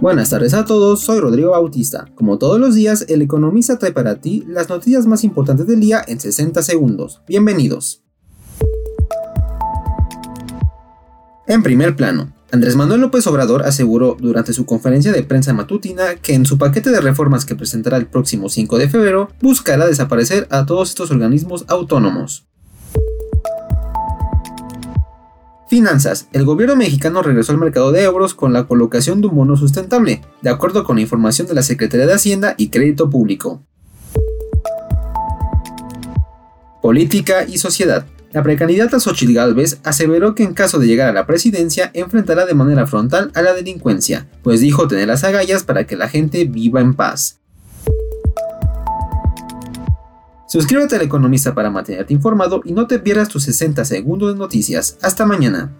Buenas tardes a todos, soy Rodrigo Bautista. Como todos los días, el economista trae para ti las noticias más importantes del día en 60 segundos. Bienvenidos. En primer plano, Andrés Manuel López Obrador aseguró durante su conferencia de prensa matutina que en su paquete de reformas que presentará el próximo 5 de febrero buscará desaparecer a todos estos organismos autónomos. Finanzas. El gobierno mexicano regresó al mercado de euros con la colocación de un bono sustentable, de acuerdo con la información de la Secretaría de Hacienda y Crédito Público. Política y sociedad. La precandidata Xochitl Gálvez aseveró que en caso de llegar a la presidencia enfrentará de manera frontal a la delincuencia, pues dijo tener las agallas para que la gente viva en paz. Suscríbete al Economista para mantenerte informado y no te pierdas tus 60 segundos de noticias. Hasta mañana.